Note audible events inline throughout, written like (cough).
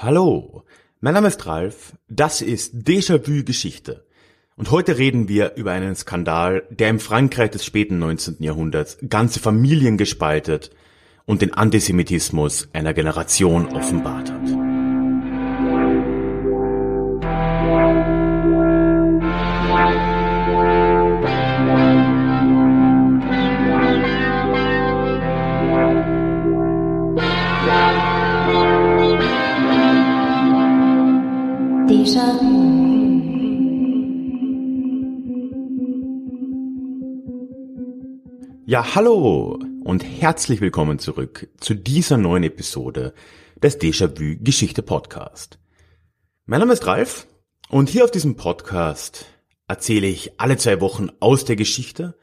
Hallo, mein Name ist Ralf, das ist Déjà-vu Geschichte. Und heute reden wir über einen Skandal, der im Frankreich des späten 19. Jahrhunderts ganze Familien gespaltet und den Antisemitismus einer Generation offenbart hat. Ja, hallo und herzlich willkommen zurück zu dieser neuen Episode des Déjà-vu Geschichte Podcast. Mein Name ist Ralf und hier auf diesem Podcast erzähle ich alle zwei Wochen aus der Geschichte,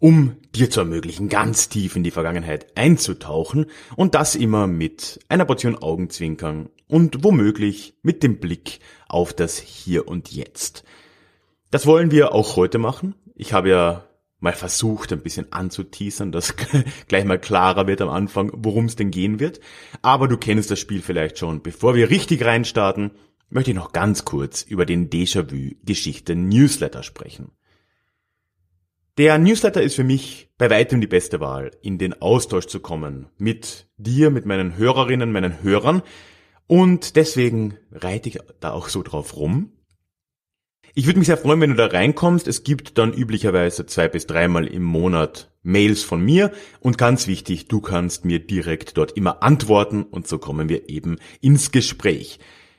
um dir zu ermöglichen, ganz tief in die Vergangenheit einzutauchen und das immer mit einer Portion Augenzwinkern und womöglich mit dem Blick auf das Hier und Jetzt. Das wollen wir auch heute machen. Ich habe ja mal versucht, ein bisschen anzuteasern, dass (laughs) gleich mal klarer wird am Anfang, worum es denn gehen wird. Aber du kennst das Spiel vielleicht schon. Bevor wir richtig reinstarten, möchte ich noch ganz kurz über den Déjà-vu Geschichte Newsletter sprechen. Der Newsletter ist für mich bei weitem die beste Wahl, in den Austausch zu kommen mit dir, mit meinen Hörerinnen, meinen Hörern. Und deswegen reite ich da auch so drauf rum. Ich würde mich sehr freuen, wenn du da reinkommst. Es gibt dann üblicherweise zwei bis dreimal im Monat Mails von mir und ganz wichtig, du kannst mir direkt dort immer antworten und so kommen wir eben ins Gespräch.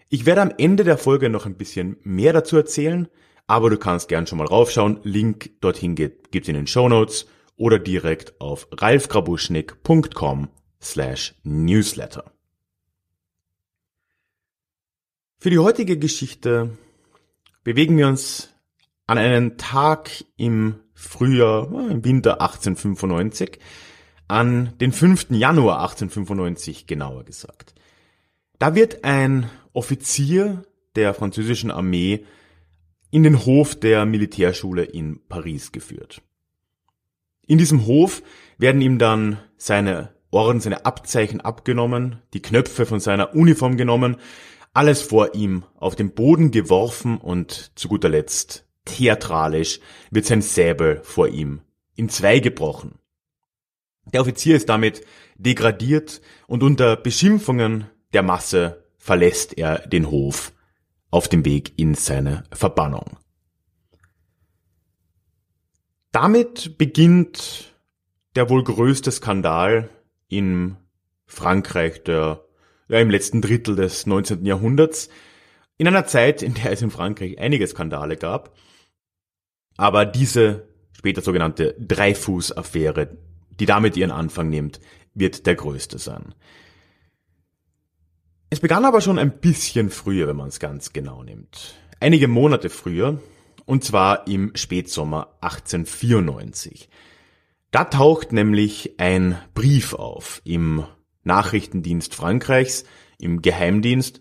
Ich werde am Ende der Folge noch ein bisschen mehr dazu erzählen, aber du kannst gern schon mal raufschauen. Link dorthin gibt's in den Show Notes oder direkt auf ralfgrabuschnick.com slash newsletter. Für die heutige Geschichte bewegen wir uns an einen Tag im Frühjahr, im Winter 1895, an den 5. Januar 1895 genauer gesagt. Da wird ein Offizier der französischen Armee in den Hof der Militärschule in Paris geführt. In diesem Hof werden ihm dann seine Orden, seine Abzeichen abgenommen, die Knöpfe von seiner Uniform genommen, alles vor ihm auf den Boden geworfen und zu guter Letzt theatralisch wird sein Säbel vor ihm in zwei gebrochen. Der Offizier ist damit degradiert und unter Beschimpfungen der Masse verlässt er den Hof auf dem Weg in seine Verbannung. Damit beginnt der wohl größte Skandal in Frankreich der ja, im letzten Drittel des 19. Jahrhunderts, in einer Zeit, in der es in Frankreich einige Skandale gab. Aber diese später sogenannte Dreifuß-Affäre, die damit ihren Anfang nimmt, wird der größte sein. Es begann aber schon ein bisschen früher, wenn man es ganz genau nimmt. Einige Monate früher, und zwar im Spätsommer 1894. Da taucht nämlich ein Brief auf im Nachrichtendienst Frankreichs, im Geheimdienst,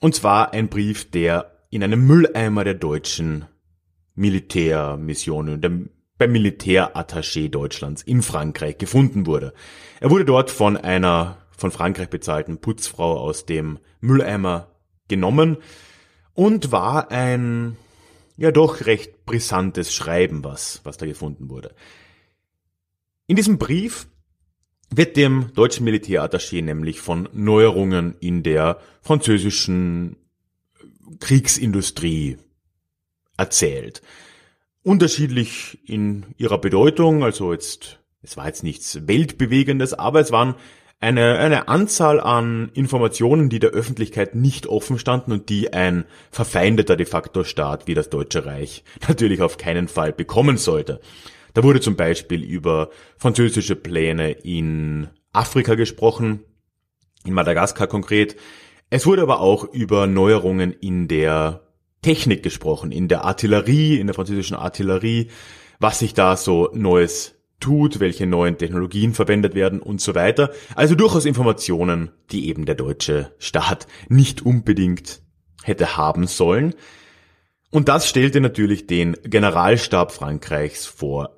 und zwar ein Brief, der in einem Mülleimer der deutschen Militärmission, beim Militärattaché Deutschlands in Frankreich gefunden wurde. Er wurde dort von einer von Frankreich bezahlten Putzfrau aus dem Mülleimer genommen und war ein ja doch recht brisantes Schreiben, was, was da gefunden wurde. In diesem Brief wird dem deutschen Militärattaché nämlich von Neuerungen in der französischen Kriegsindustrie erzählt. Unterschiedlich in ihrer Bedeutung, also jetzt, es war jetzt nichts Weltbewegendes, aber es waren eine, eine Anzahl an Informationen, die der Öffentlichkeit nicht offen standen und die ein verfeindeter de facto Staat wie das Deutsche Reich (laughs) natürlich auf keinen Fall bekommen sollte. Da wurde zum Beispiel über französische Pläne in Afrika gesprochen, in Madagaskar konkret. Es wurde aber auch über Neuerungen in der Technik gesprochen, in der Artillerie, in der französischen Artillerie, was sich da so Neues tut, welche neuen Technologien verwendet werden und so weiter. Also durchaus Informationen, die eben der deutsche Staat nicht unbedingt hätte haben sollen. Und das stellte natürlich den Generalstab Frankreichs vor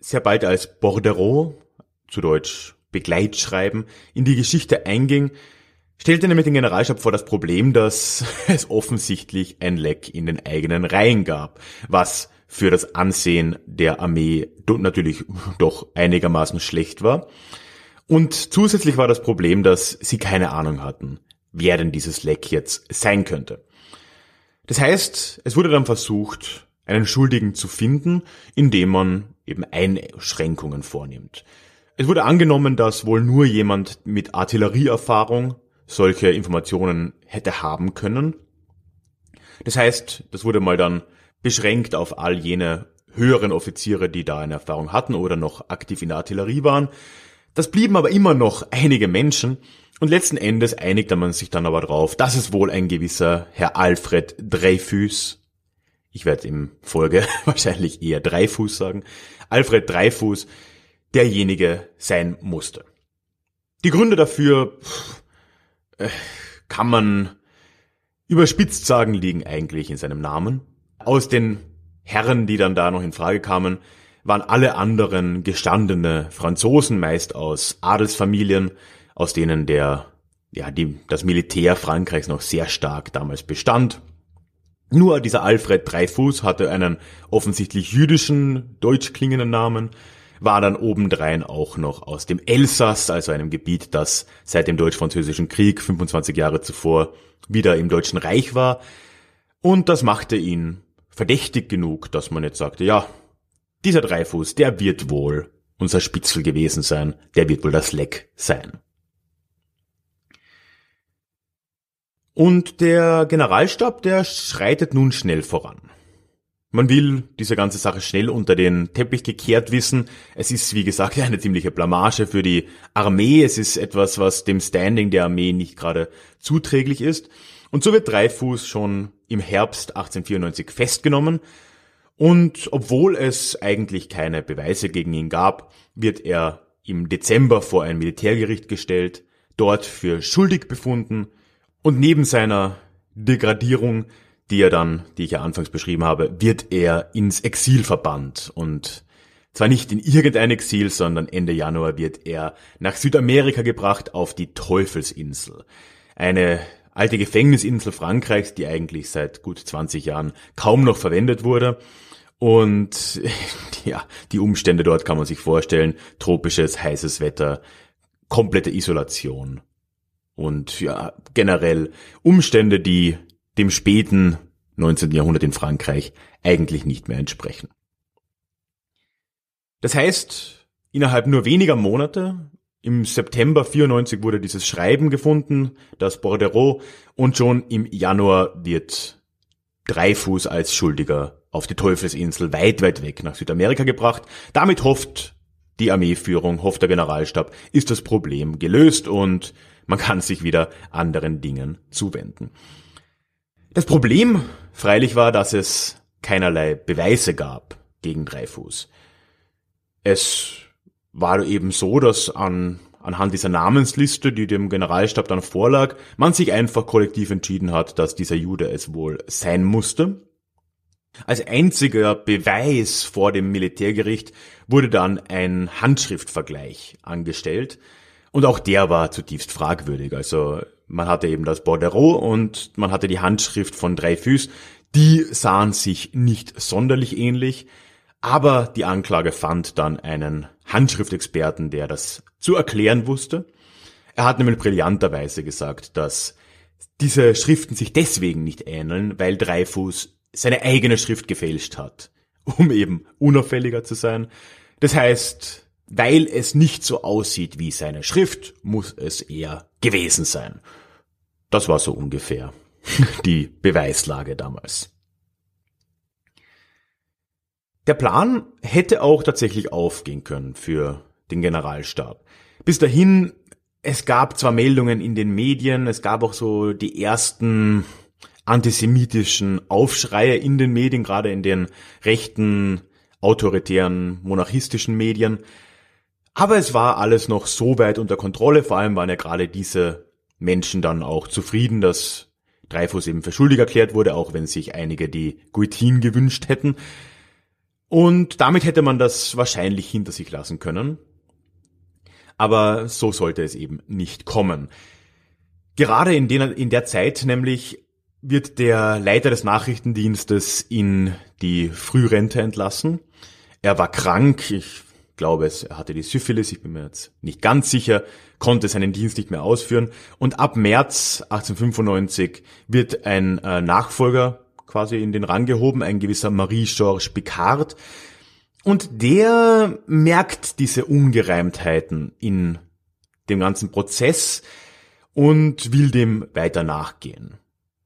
sehr bald als Bordereau, zu Deutsch Begleitschreiben, in die Geschichte einging, stellte nämlich den Generalstab vor das Problem, dass (laughs) es offensichtlich ein Leck in den eigenen Reihen gab, was für das Ansehen der Armee natürlich doch einigermaßen schlecht war. Und zusätzlich war das Problem, dass sie keine Ahnung hatten, wer denn dieses Leck jetzt sein könnte. Das heißt, es wurde dann versucht, einen Schuldigen zu finden, indem man eben Einschränkungen vornimmt. Es wurde angenommen, dass wohl nur jemand mit Artillerieerfahrung solche Informationen hätte haben können. Das heißt, das wurde mal dann beschränkt auf all jene höheren Offiziere, die da eine Erfahrung hatten oder noch aktiv in der Artillerie waren. Das blieben aber immer noch einige Menschen und letzten Endes einigte man sich dann aber darauf, dass es wohl ein gewisser Herr Alfred Dreyfus, ich werde im Folge (laughs) wahrscheinlich eher Dreifuß sagen, Alfred Dreifuß derjenige sein musste. Die Gründe dafür äh, kann man überspitzt sagen, liegen eigentlich in seinem Namen. Aus den Herren, die dann da noch in Frage kamen, waren alle anderen gestandene Franzosen, meist aus Adelsfamilien, aus denen der, ja, die, das Militär Frankreichs noch sehr stark damals bestand. Nur dieser Alfred Dreyfus hatte einen offensichtlich jüdischen, deutsch klingenden Namen, war dann obendrein auch noch aus dem Elsass, also einem Gebiet, das seit dem Deutsch-Französischen Krieg 25 Jahre zuvor wieder im Deutschen Reich war. Und das machte ihn verdächtig genug, dass man jetzt sagte, ja, dieser Dreifuß, der wird wohl unser Spitzel gewesen sein, der wird wohl das Leck sein. Und der Generalstab, der schreitet nun schnell voran. Man will diese ganze Sache schnell unter den Teppich gekehrt wissen. Es ist, wie gesagt, (laughs) eine ziemliche Blamage für die Armee. Es ist etwas, was dem Standing der Armee nicht gerade zuträglich ist. Und so wird Dreifuß schon im Herbst 1894 festgenommen. Und obwohl es eigentlich keine Beweise gegen ihn gab, wird er im Dezember vor ein Militärgericht gestellt, dort für schuldig befunden und neben seiner Degradierung, die er dann, die ich ja anfangs beschrieben habe, wird er ins Exil verbannt und zwar nicht in irgendein Exil, sondern Ende Januar wird er nach Südamerika gebracht auf die Teufelsinsel. Eine alte Gefängnisinsel Frankreichs, die eigentlich seit gut 20 Jahren kaum noch verwendet wurde. Und (laughs) ja, die Umstände dort kann man sich vorstellen. Tropisches, heißes Wetter, komplette Isolation und ja, generell Umstände, die dem späten 19. Jahrhundert in Frankreich eigentlich nicht mehr entsprechen. Das heißt, innerhalb nur weniger Monate, im September 94 wurde dieses Schreiben gefunden, das Bordereau, und schon im Januar wird Dreifuß als Schuldiger auf die Teufelsinsel weit, weit weg nach Südamerika gebracht. Damit hofft die Armeeführung, hofft der Generalstab, ist das Problem gelöst und man kann sich wieder anderen Dingen zuwenden. Das Problem freilich war, dass es keinerlei Beweise gab gegen Dreifuß. Es war eben so, dass an, anhand dieser Namensliste, die dem Generalstab dann vorlag, man sich einfach kollektiv entschieden hat, dass dieser Jude es wohl sein musste. Als einziger Beweis vor dem Militärgericht wurde dann ein Handschriftvergleich angestellt, und auch der war zutiefst fragwürdig. Also man hatte eben das Bordereau und man hatte die Handschrift von Dreyfus. Die sahen sich nicht sonderlich ähnlich, aber die Anklage fand dann einen Handschriftexperten, der das zu erklären wusste. Er hat nämlich brillanterweise gesagt, dass diese Schriften sich deswegen nicht ähneln, weil Dreyfus seine eigene Schrift gefälscht hat, (laughs) um eben unauffälliger zu sein. Das heißt, weil es nicht so aussieht wie seine Schrift, muss es eher gewesen sein. Das war so ungefähr (laughs) die Beweislage damals. Der Plan hätte auch tatsächlich aufgehen können für den Generalstab. Bis dahin, es gab zwar Meldungen in den Medien, es gab auch so die ersten antisemitischen Aufschreie in den Medien, gerade in den rechten, autoritären, monarchistischen Medien. Aber es war alles noch so weit unter Kontrolle, vor allem waren ja gerade diese Menschen dann auch zufrieden, dass Dreyfus eben für schuldig erklärt wurde, auch wenn sich einige die Guillotine gewünscht hätten. Und damit hätte man das wahrscheinlich hinter sich lassen können. Aber so sollte es eben nicht kommen. Gerade in, den, in der Zeit nämlich wird der Leiter des Nachrichtendienstes in die Frührente entlassen. Er war krank, ich glaube es, er hatte die Syphilis, ich bin mir jetzt nicht ganz sicher, konnte seinen Dienst nicht mehr ausführen. Und ab März 1895 wird ein äh, Nachfolger quasi in den Rang gehoben, ein gewisser Marie-Georges Picard. Und der merkt diese Ungereimtheiten in dem ganzen Prozess und will dem weiter nachgehen.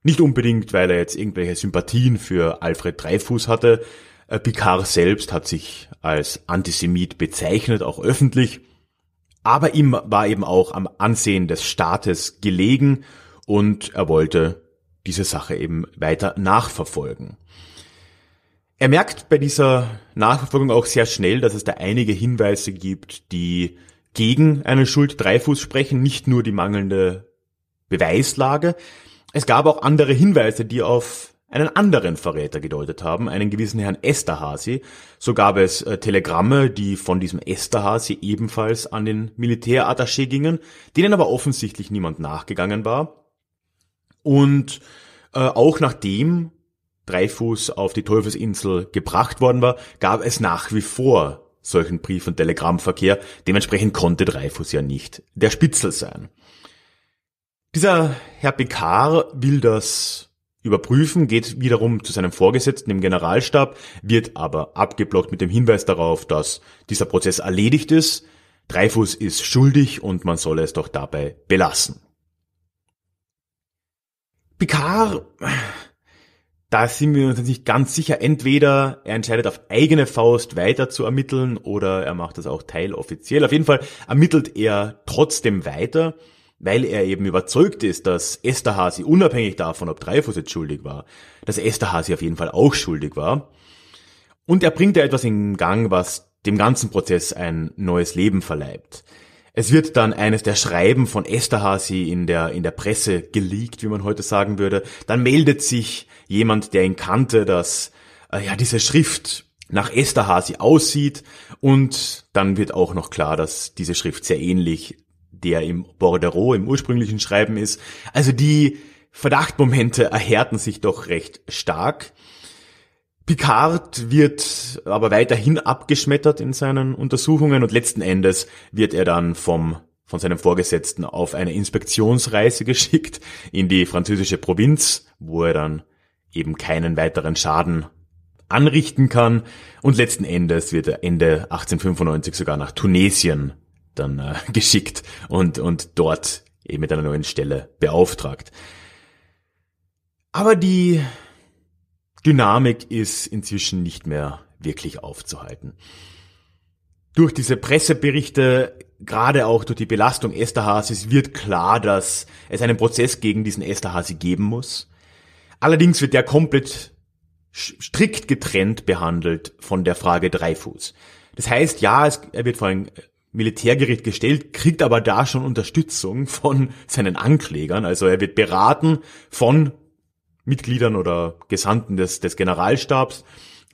Nicht unbedingt, weil er jetzt irgendwelche Sympathien für Alfred Dreyfus hatte. Äh, Picard selbst hat sich als Antisemit bezeichnet, auch öffentlich. Aber ihm war eben auch am Ansehen des Staates gelegen und er wollte diese Sache eben weiter nachverfolgen. Er merkt bei dieser Nachverfolgung auch sehr schnell, dass es da einige Hinweise gibt, die gegen eine Schuld Dreifuß sprechen, nicht nur die mangelnde Beweislage. Es gab auch andere Hinweise, die auf einen anderen Verräter gedeutet haben, einen gewissen Herrn Esterhazy. So gab es äh, Telegramme, die von diesem Esterhazy ebenfalls an den Militärattaché gingen, denen aber offensichtlich niemand nachgegangen war. Und äh, auch nachdem Dreifuß auf die Teufelsinsel gebracht worden war, gab es nach wie vor solchen Brief- und Telegrammverkehr. Dementsprechend konnte Dreifuß ja nicht der Spitzel sein. Dieser Herr Picard will das überprüfen, geht wiederum zu seinem Vorgesetzten im Generalstab, wird aber abgeblockt mit dem Hinweis darauf, dass dieser Prozess erledigt ist. Dreifuß ist schuldig und man solle es doch dabei belassen. Picard, da sind wir uns nicht ganz sicher. Entweder er entscheidet auf eigene Faust weiter zu ermitteln oder er macht das auch teiloffiziell. Auf jeden Fall ermittelt er trotzdem weiter, weil er eben überzeugt ist, dass Esterhazy unabhängig davon, ob Dreyfus jetzt schuldig war, dass Esterhazy auf jeden Fall auch schuldig war. Und er bringt da etwas in Gang, was dem ganzen Prozess ein neues Leben verleibt. Es wird dann eines der Schreiben von Esterhazy in der, in der Presse geleakt, wie man heute sagen würde. Dann meldet sich jemand, der ihn kannte, dass äh, ja diese Schrift nach Esterhazy aussieht und dann wird auch noch klar, dass diese Schrift sehr ähnlich der im Bordereau im ursprünglichen Schreiben ist. Also die Verdachtmomente erhärten sich doch recht stark. Picard wird aber weiterhin abgeschmettert in seinen Untersuchungen und letzten Endes wird er dann vom von seinem Vorgesetzten auf eine Inspektionsreise (laughs) geschickt in die französische Provinz, wo er dann eben keinen weiteren Schaden anrichten kann und letzten Endes wird er Ende 1895 sogar nach Tunesien dann äh, (laughs) geschickt und, und dort eben mit einer neuen Stelle beauftragt. Aber die Dynamik ist inzwischen nicht mehr wirklich aufzuhalten. Durch diese Presseberichte, gerade auch durch die Belastung Esterhazys, wird klar, dass es einen Prozess gegen diesen Esterhazy geben muss. Allerdings wird der komplett strikt getrennt behandelt von der Frage Dreifuß. Das heißt, ja, es, er wird vor ein Militärgericht gestellt, kriegt aber da schon Unterstützung von seinen Anklägern. Also er wird beraten von Mitgliedern oder Gesandten des, des Generalstabs.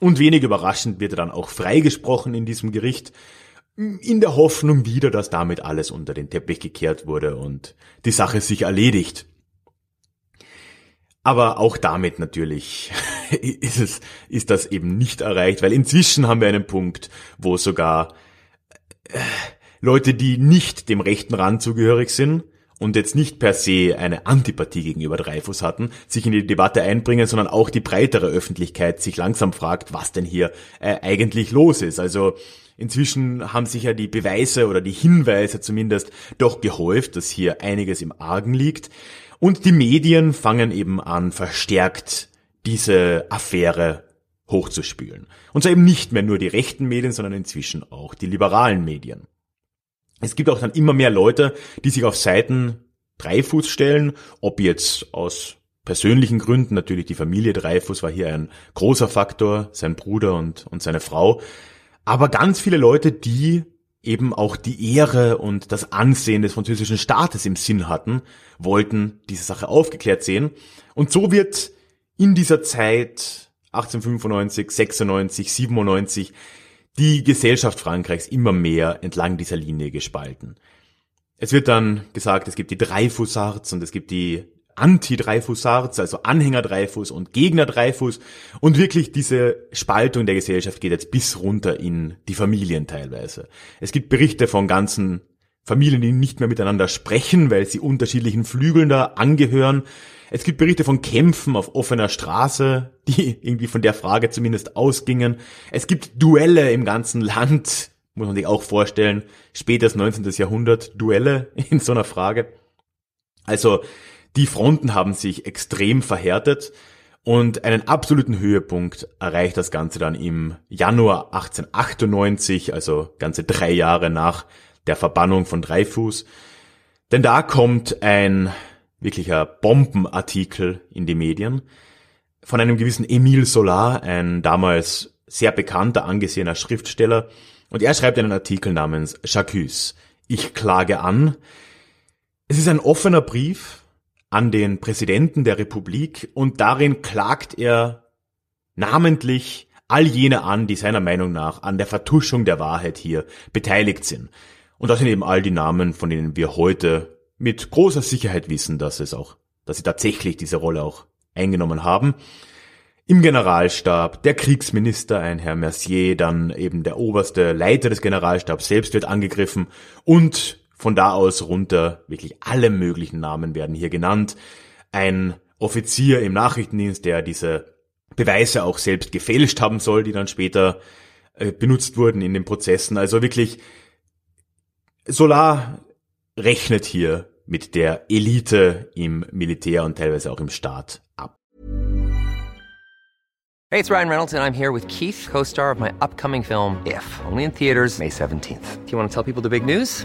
Und wenig überraschend wird er dann auch freigesprochen in diesem Gericht, in der Hoffnung wieder, dass damit alles unter den Teppich gekehrt wurde und die Sache sich erledigt. Aber auch damit natürlich (laughs) ist es, ist das eben nicht erreicht, weil inzwischen haben wir einen Punkt, wo sogar Leute, die nicht dem rechten Rand zugehörig sind, und jetzt nicht per se eine Antipathie gegenüber Dreyfus hatten, sich in die Debatte einbringen, sondern auch die breitere Öffentlichkeit sich langsam fragt, was denn hier äh, eigentlich los ist. Also inzwischen haben sich ja die Beweise oder die Hinweise zumindest doch gehäuft, dass hier einiges im Argen liegt. Und die Medien fangen eben an, verstärkt diese Affäre hochzuspülen. Und zwar eben nicht mehr nur die rechten Medien, sondern inzwischen auch die liberalen Medien. Es gibt auch dann immer mehr Leute, die sich auf Seiten Dreifuß stellen, ob jetzt aus persönlichen Gründen, natürlich die Familie Dreifuß war hier ein großer Faktor, sein Bruder und, und seine Frau, aber ganz viele Leute, die eben auch die Ehre und das Ansehen des französischen Staates im Sinn hatten, wollten diese Sache aufgeklärt sehen. Und so wird in dieser Zeit 1895, 96, 97 die Gesellschaft Frankreichs immer mehr entlang dieser Linie gespalten. Es wird dann gesagt, es gibt die Dreyfusards und es gibt die Anti-Dreyfusards, also Anhänger Dreyfus und Gegner Dreyfus. Und wirklich diese Spaltung der Gesellschaft geht jetzt bis runter in die Familien teilweise. Es gibt Berichte von ganzen Familien, die nicht mehr miteinander sprechen, weil sie unterschiedlichen Flügeln da angehören. Es gibt Berichte von Kämpfen auf offener Straße, (laughs) die irgendwie von der Frage zumindest ausgingen. Es gibt Duelle im ganzen Land, (laughs) muss man sich auch vorstellen. Spätes 19. Jahrhundert, Duelle (laughs) in so einer Frage. Also die Fronten haben sich extrem verhärtet und einen absoluten Höhepunkt erreicht das Ganze dann im Januar 1898, also ganze drei Jahre nach der Verbannung von Dreifuß. Denn da kommt ein wirklicher Bombenartikel in die Medien von einem gewissen Emile Solar, ein damals sehr bekannter, angesehener Schriftsteller. Und er schreibt einen Artikel namens J'accuse. Ich klage an. Es ist ein offener Brief, an den Präsidenten der Republik und darin klagt er namentlich all jene an, die seiner Meinung nach an der Vertuschung der Wahrheit hier beteiligt sind. Und das sind eben all die Namen, von denen wir heute mit großer Sicherheit wissen, dass es auch, dass sie tatsächlich diese Rolle auch eingenommen haben. Im Generalstab, der Kriegsminister, ein Herr Mercier, dann eben der oberste Leiter des Generalstabs selbst wird angegriffen und von da aus runter, wirklich alle möglichen Namen werden hier genannt. Ein Offizier im Nachrichtendienst, der diese Beweise auch selbst gefälscht haben soll, die dann später äh, benutzt wurden in den Prozessen. Also wirklich, Solar rechnet hier mit der Elite im Militär und teilweise auch im Staat ab. Hey, it's Ryan Reynolds and I'm here with Keith, co-star of my upcoming film If, only in theaters May 17th. Do you want to tell people the big news?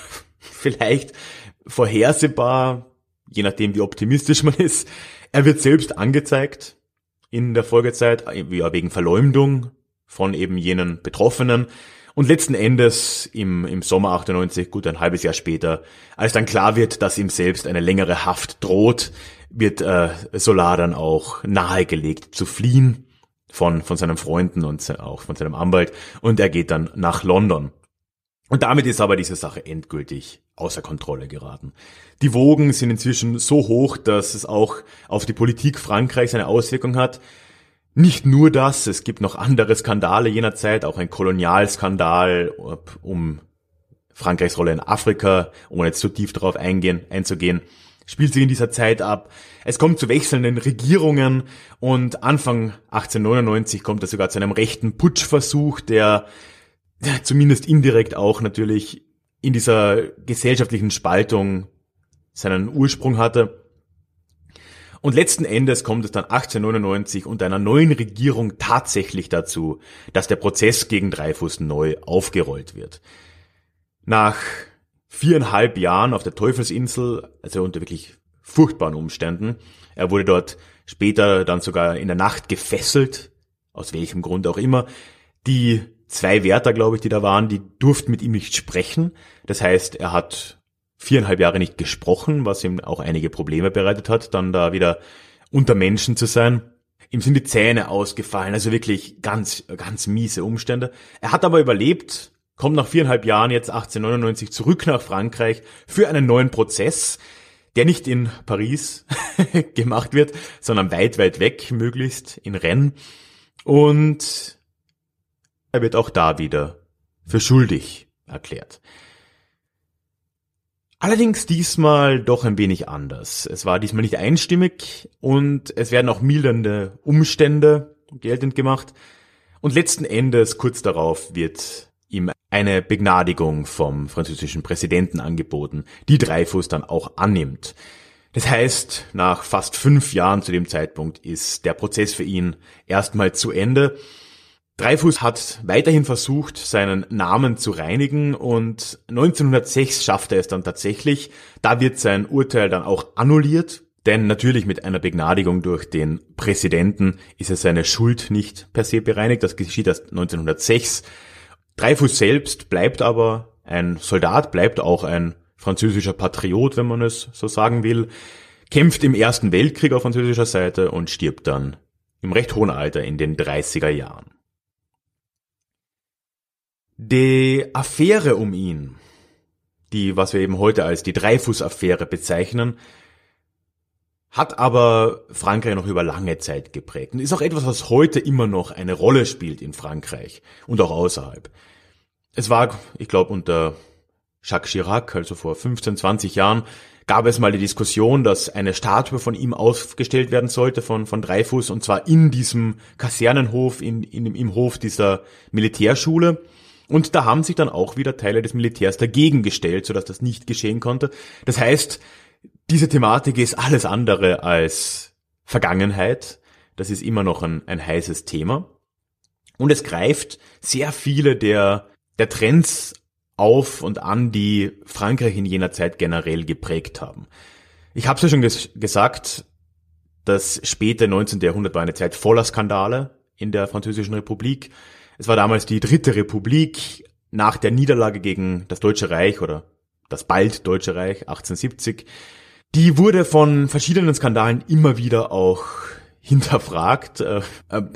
vielleicht vorhersehbar, je nachdem wie optimistisch man ist. Er wird selbst angezeigt in der Folgezeit, ja, wegen Verleumdung von eben jenen Betroffenen. Und letzten Endes im, im Sommer 98, gut ein halbes Jahr später, als dann klar wird, dass ihm selbst eine längere Haft droht, wird äh, Solar dann auch nahegelegt zu fliehen von, von seinen Freunden und auch von seinem Anwalt und er geht dann nach London. Und damit ist aber diese Sache endgültig außer Kontrolle geraten. Die Wogen sind inzwischen so hoch, dass es auch auf die Politik Frankreichs eine Auswirkung hat. Nicht nur das, es gibt noch andere Skandale jener Zeit, auch ein Kolonialskandal um Frankreichs Rolle in Afrika, ohne jetzt zu tief darauf eingehen, einzugehen, spielt sich in dieser Zeit ab. Es kommt zu wechselnden Regierungen und Anfang 1899 kommt es sogar zu einem rechten Putschversuch, der zumindest indirekt auch natürlich in dieser gesellschaftlichen Spaltung seinen Ursprung hatte. Und letzten Endes kommt es dann 1899 unter einer neuen Regierung tatsächlich dazu, dass der Prozess gegen Dreyfus neu aufgerollt wird. Nach viereinhalb Jahren auf der Teufelsinsel, also unter wirklich furchtbaren Umständen, er wurde dort später dann sogar in der Nacht gefesselt, aus welchem Grund auch immer, die zwei Wärter, glaube ich, die da waren, die durften mit ihm nicht sprechen. Das heißt, er hat viereinhalb Jahre nicht gesprochen, was ihm auch einige Probleme bereitet hat, dann da wieder unter Menschen zu sein. Ihm sind die Zähne ausgefallen, also wirklich ganz, ganz miese Umstände. Er hat aber überlebt, kommt nach viereinhalb Jahren jetzt 1899 zurück nach Frankreich für einen neuen Prozess, der nicht in Paris (laughs) gemacht wird, sondern weit, weit weg, möglichst in Rennes. Und er wird auch da wieder für schuldig erklärt. Allerdings diesmal doch ein wenig anders. Es war diesmal nicht einstimmig und es werden auch mildernde Umstände geltend gemacht. Und letzten Endes, kurz darauf, wird ihm eine Begnadigung vom französischen Präsidenten angeboten, die Dreyfus dann auch annimmt. Das heißt, nach fast fünf Jahren zu dem Zeitpunkt ist der Prozess für ihn erstmal zu Ende Dreyfus hat weiterhin versucht, seinen Namen zu reinigen und 1906 schafft er es dann tatsächlich. Da wird sein Urteil dann auch annulliert, denn natürlich mit einer Begnadigung durch den Präsidenten ist er seine Schuld nicht per se bereinigt. Das geschieht erst 1906. Dreyfus selbst bleibt aber ein Soldat, bleibt auch ein französischer Patriot, wenn man es so sagen will, kämpft im Ersten Weltkrieg auf französischer Seite und stirbt dann im recht hohen Alter in den 30er Jahren. Die Affäre um ihn, die, was wir eben heute als die Dreyfus-Affäre bezeichnen, hat aber Frankreich noch über lange Zeit geprägt und ist auch etwas, was heute immer noch eine Rolle spielt in Frankreich und auch außerhalb. Es war, ich glaube, unter Jacques Chirac, also vor 15, 20 Jahren, gab es mal die Diskussion, dass eine Statue von ihm aufgestellt werden sollte, von, von Dreyfus, und zwar in diesem Kasernenhof, in, in, im Hof dieser Militärschule. Und da haben sich dann auch wieder Teile des Militärs dagegen gestellt, sodass das nicht geschehen konnte. Das heißt, diese Thematik ist alles andere als Vergangenheit. Das ist immer noch ein, ein heißes Thema. Und es greift sehr viele der, der Trends auf und an, die Frankreich in jener Zeit generell geprägt haben. Ich habe es ja schon ges gesagt, das späte 19. Jahrhundert war eine Zeit voller Skandale in der Französischen Republik. Es war damals die dritte Republik nach der Niederlage gegen das Deutsche Reich oder das bald Deutsche Reich 1870. Die wurde von verschiedenen Skandalen immer wieder auch (laughs) hinterfragt. Äh,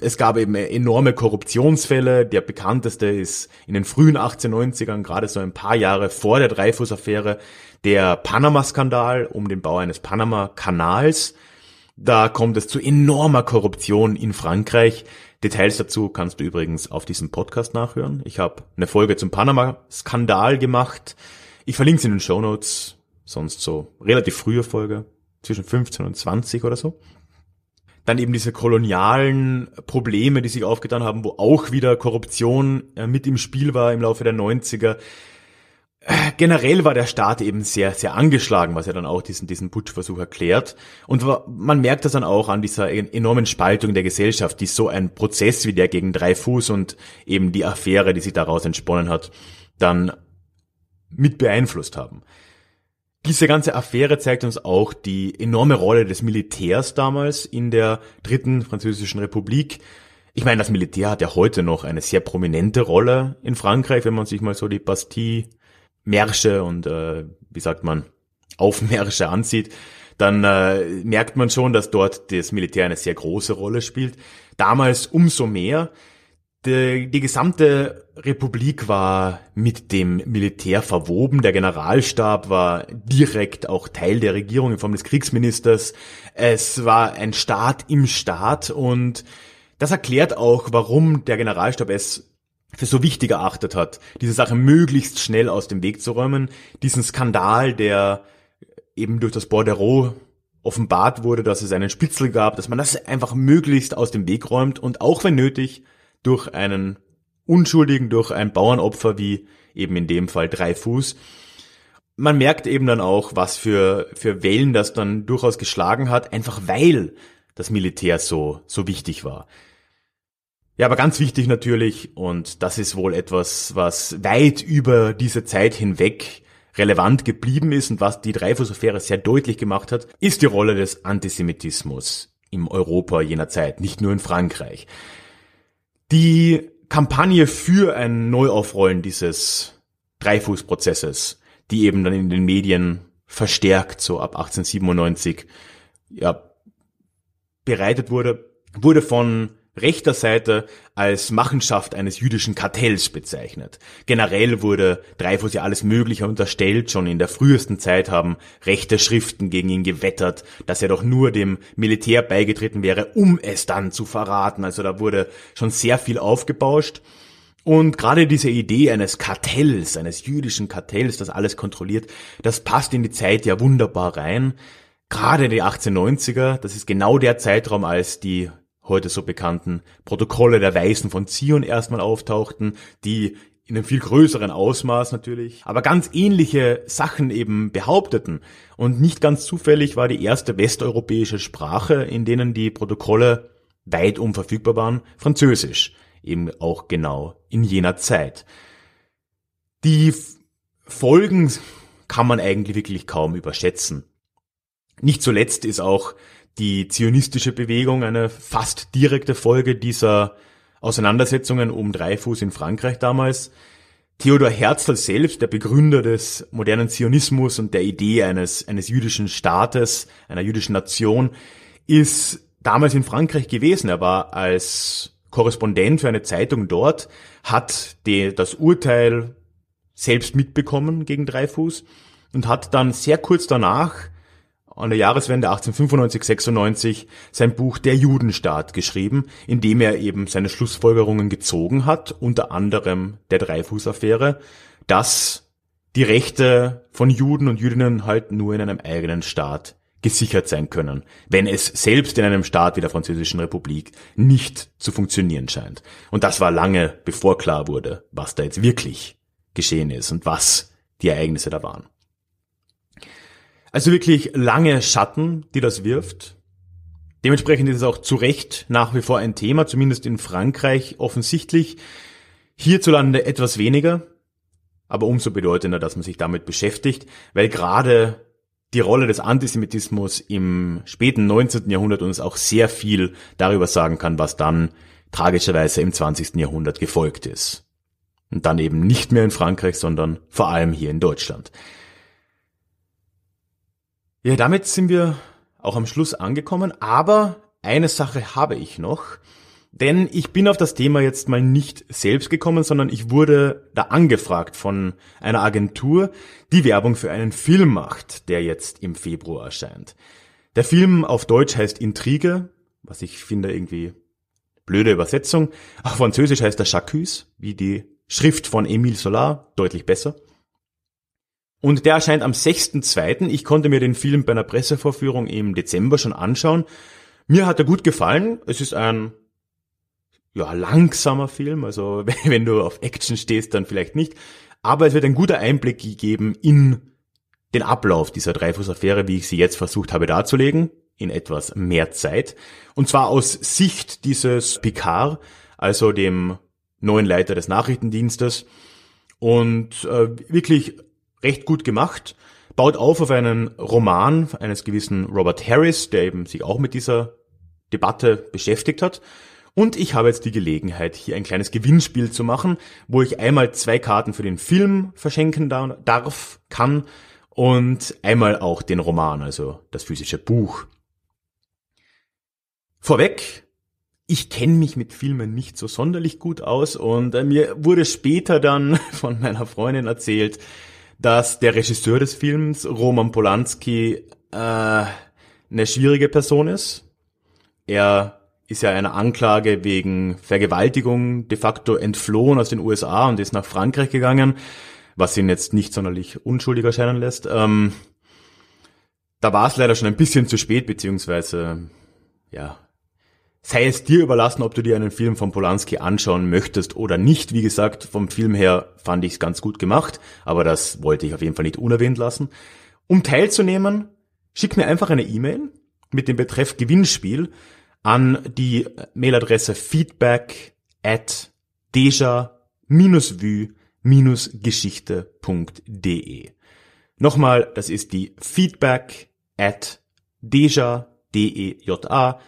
es gab eben enorme Korruptionsfälle. Der bekannteste ist in den frühen 1890ern, gerade so ein paar Jahre vor der Dreyfus-Affäre, der Panama-Skandal um den Bau eines Panama-Kanals. Da kommt es zu enormer Korruption in Frankreich. Details dazu kannst du übrigens auf diesem Podcast nachhören. Ich habe eine Folge zum Panama-Skandal gemacht. Ich verlinke sie in den Show Notes. Sonst so relativ frühe Folge, zwischen 15 und 20 oder so. Dann eben diese kolonialen Probleme, die sich aufgetan haben, wo auch wieder Korruption äh, mit im Spiel war im Laufe der 90er generell war der Staat eben sehr, sehr angeschlagen, was ja dann auch diesen, diesen Putschversuch erklärt. Und man merkt das dann auch an dieser enormen Spaltung der Gesellschaft, die so ein Prozess wie der gegen drei Fuß und eben die Affäre, die sich daraus entsponnen hat, dann mit beeinflusst haben. Diese ganze Affäre zeigt uns auch die enorme Rolle des Militärs damals in der dritten französischen Republik. Ich meine, das Militär hat ja heute noch eine sehr prominente Rolle in Frankreich, wenn man sich mal so die Bastille Märsche und äh, wie sagt man, Aufmärsche ansieht, dann äh, merkt man schon, dass dort das Militär eine sehr große Rolle spielt. Damals umso mehr. Die, die gesamte Republik war mit dem Militär verwoben. Der Generalstab war direkt auch Teil der Regierung in Form des Kriegsministers. Es war ein Staat im Staat und das erklärt auch, warum der Generalstab es für so wichtig erachtet hat, diese Sache möglichst schnell aus dem Weg zu räumen, diesen Skandal, der eben durch das Bordereau offenbart wurde, dass es einen Spitzel gab, dass man das einfach möglichst aus dem Weg räumt und auch wenn nötig durch einen Unschuldigen, durch ein Bauernopfer wie eben in dem Fall drei Fuß. Man merkt eben dann auch, was für, für Wellen das dann durchaus geschlagen hat, einfach weil das Militär so, so wichtig war. Ja, aber ganz wichtig natürlich, und das ist wohl etwas, was weit über diese Zeit hinweg relevant geblieben ist und was die Dreyfus-Affäre sehr deutlich gemacht hat, ist die Rolle des Antisemitismus im Europa jener Zeit, nicht nur in Frankreich. Die Kampagne für ein Neuaufrollen dieses Dreyfus-Prozesses, die eben dann in den Medien verstärkt so ab 1897 ja, bereitet wurde, wurde von rechter Seite als Machenschaft eines jüdischen Kartells bezeichnet. Generell wurde Dreyfus ja alles Mögliche unterstellt, schon in der frühesten Zeit haben rechte Schriften gegen ihn gewettert, dass er doch nur dem Militär beigetreten wäre, um es dann zu verraten. Also da wurde schon sehr viel aufgebauscht. Und gerade diese Idee eines Kartells, eines jüdischen Kartells, das alles kontrolliert, das passt in die Zeit ja wunderbar rein. Gerade die 1890er, das ist genau der Zeitraum, als die heute so bekannten Protokolle der Weisen von Zion erstmal auftauchten, die in einem viel größeren Ausmaß natürlich, aber ganz ähnliche Sachen eben behaupteten. Und nicht ganz zufällig war die erste westeuropäische Sprache, in denen die Protokolle weit unverfügbar waren, Französisch, eben auch genau in jener Zeit. Die Folgen kann man eigentlich wirklich kaum überschätzen. Nicht zuletzt ist auch die zionistische Bewegung eine fast direkte Folge dieser Auseinandersetzungen um Dreifuß in Frankreich damals. Theodor Herzl selbst, der Begründer des modernen Zionismus und der Idee eines, eines jüdischen Staates, einer jüdischen Nation, ist damals in Frankreich gewesen. Er war als Korrespondent für eine Zeitung dort, hat die, das Urteil selbst mitbekommen gegen Dreifuß und hat dann sehr kurz danach an der Jahreswende 1895-96 sein Buch Der Judenstaat geschrieben, in dem er eben seine Schlussfolgerungen gezogen hat, unter anderem der Dreifuß-Affäre, dass die Rechte von Juden und Jüdinnen halt nur in einem eigenen Staat gesichert sein können, wenn es selbst in einem Staat wie der Französischen Republik nicht zu funktionieren scheint. Und das war lange bevor klar wurde, was da jetzt wirklich geschehen ist und was die Ereignisse da waren. Also wirklich lange Schatten, die das wirft. Dementsprechend ist es auch zu Recht nach wie vor ein Thema, zumindest in Frankreich offensichtlich. Hierzulande etwas weniger, aber umso bedeutender, dass man sich damit beschäftigt, weil gerade die Rolle des Antisemitismus im späten 19. Jahrhundert uns auch sehr viel darüber sagen kann, was dann tragischerweise im 20. Jahrhundert gefolgt ist. Und dann eben nicht mehr in Frankreich, sondern vor allem hier in Deutschland. Ja, damit sind wir auch am Schluss angekommen, aber eine Sache habe ich noch, denn ich bin auf das Thema jetzt mal nicht selbst gekommen, sondern ich wurde da angefragt von einer Agentur, die Werbung für einen Film macht, der jetzt im Februar erscheint. Der Film auf Deutsch heißt Intrige, was ich finde irgendwie blöde Übersetzung. Auf Französisch heißt er Chacus, wie die Schrift von Émile Solar, deutlich besser. Und der erscheint am 6.2. Ich konnte mir den Film bei einer Pressevorführung im Dezember schon anschauen. Mir hat er gut gefallen. Es ist ein ja, langsamer Film, also (laughs) wenn du auf Action stehst, dann vielleicht nicht. Aber es wird ein guter Einblick gegeben in den Ablauf dieser Dreifuß-Affäre, wie ich sie jetzt versucht habe darzulegen, in etwas mehr Zeit. Und zwar aus Sicht dieses Picard, also dem neuen Leiter des Nachrichtendienstes. Und äh, wirklich recht gut gemacht, baut auf auf einen Roman eines gewissen Robert Harris, der eben sich auch mit dieser Debatte beschäftigt hat. Und ich habe jetzt die Gelegenheit, hier ein kleines Gewinnspiel zu machen, wo ich einmal zwei Karten für den Film verschenken darf, kann und einmal auch den Roman, also das physische Buch. Vorweg, ich kenne mich mit Filmen nicht so sonderlich gut aus und äh, mir wurde später dann (laughs) von meiner Freundin erzählt, dass der Regisseur des Films, Roman Polanski, äh, eine schwierige Person ist. Er ist ja einer Anklage wegen Vergewaltigung de facto entflohen aus den USA und ist nach Frankreich gegangen, was ihn jetzt nicht sonderlich unschuldig erscheinen lässt. Ähm, da war es leider schon ein bisschen zu spät, beziehungsweise ja, sei es dir überlassen, ob du dir einen Film von Polanski anschauen möchtest oder nicht. Wie gesagt, vom Film her fand ich es ganz gut gemacht, aber das wollte ich auf jeden Fall nicht unerwähnt lassen. Um teilzunehmen, schick mir einfach eine E-Mail mit dem Betreff Gewinnspiel an die Mailadresse feedback at deja-vue-geschichte.de. Nochmal, das ist die feedback at deja, D-E-J-A,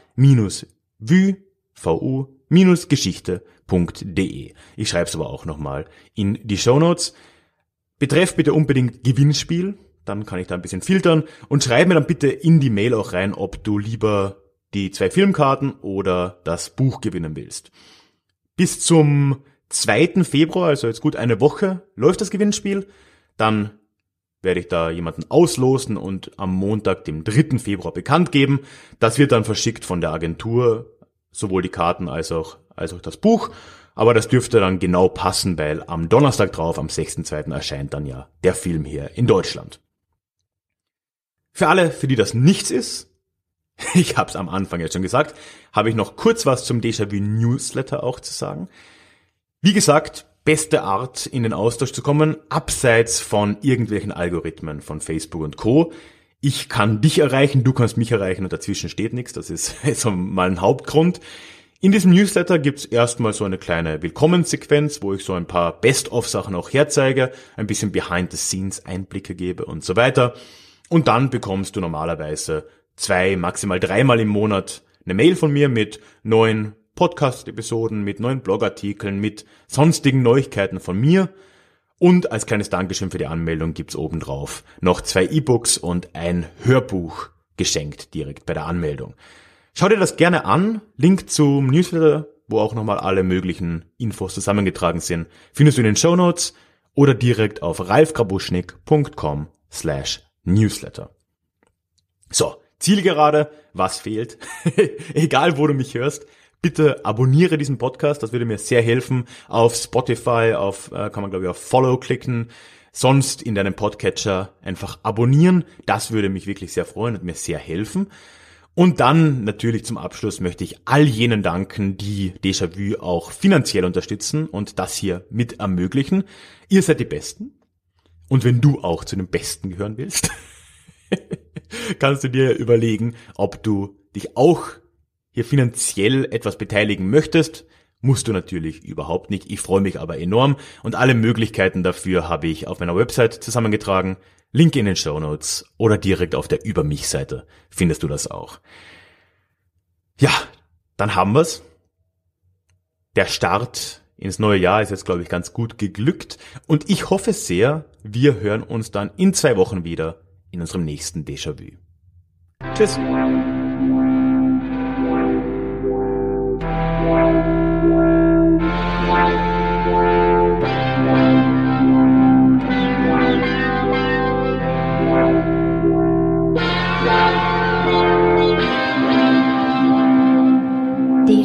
vu-geschichte.de. Ich schreibe es aber auch nochmal in die Show Notes. Betreff bitte unbedingt Gewinnspiel, dann kann ich da ein bisschen filtern und schreib mir dann bitte in die Mail auch rein, ob du lieber die zwei Filmkarten oder das Buch gewinnen willst. Bis zum 2. Februar, also jetzt gut eine Woche, läuft das Gewinnspiel. Dann werde ich da jemanden auslosen und am Montag, dem 3. Februar bekannt geben. Das wird dann verschickt von der Agentur, sowohl die Karten als auch, als auch das Buch. Aber das dürfte dann genau passen, weil am Donnerstag drauf, am 6.2. erscheint dann ja der Film hier in Deutschland. Für alle, für die das nichts ist, (laughs) ich habe es am Anfang jetzt schon gesagt, habe ich noch kurz was zum Déjà-vu Newsletter auch zu sagen. Wie gesagt, beste Art, in den Austausch zu kommen, abseits von irgendwelchen Algorithmen von Facebook und Co. Ich kann dich erreichen, du kannst mich erreichen und dazwischen steht nichts. Das ist (laughs) so mal ein Hauptgrund. In diesem Newsletter gibt's erstmal so eine kleine Willkommenssequenz, wo ich so ein paar Best-of-Sachen auch herzeige, ein bisschen Behind-the-Scenes-Einblicke gebe und so weiter. Und dann bekommst du normalerweise zwei, maximal dreimal im Monat eine Mail von mir mit neuen Podcast-Episoden, mit neuen Blogartikeln, mit sonstigen Neuigkeiten von mir. Und als kleines Dankeschön für die Anmeldung gibt's obendrauf noch zwei E-Books und ein Hörbuch geschenkt direkt bei der Anmeldung. Schau dir das gerne an. Link zum Newsletter, wo auch nochmal alle möglichen Infos zusammengetragen sind, findest du in den Show Notes oder direkt auf ralfgrabuschnick.com slash newsletter. So, Zielgerade, was fehlt? (laughs) Egal, wo du mich hörst, bitte abonniere diesen Podcast, das würde mir sehr helfen. Auf Spotify, auf äh, kann man glaube ich auf Follow klicken. Sonst in deinem Podcatcher einfach abonnieren. Das würde mich wirklich sehr freuen und mir sehr helfen. Und dann natürlich zum Abschluss möchte ich all jenen danken, die Déjà-vu auch finanziell unterstützen und das hier mit ermöglichen. Ihr seid die Besten. Und wenn du auch zu den Besten gehören willst, (laughs) kannst du dir überlegen, ob du dich auch hier finanziell etwas beteiligen möchtest. Musst du natürlich überhaupt nicht. Ich freue mich aber enorm und alle Möglichkeiten dafür habe ich auf meiner Website zusammengetragen Link in den Show Notes oder direkt auf der Über mich Seite findest du das auch. Ja, dann haben wir's. Der Start ins neue Jahr ist jetzt, glaube ich, ganz gut geglückt und ich hoffe sehr, wir hören uns dann in zwei Wochen wieder in unserem nächsten Déjà-vu. Tschüss.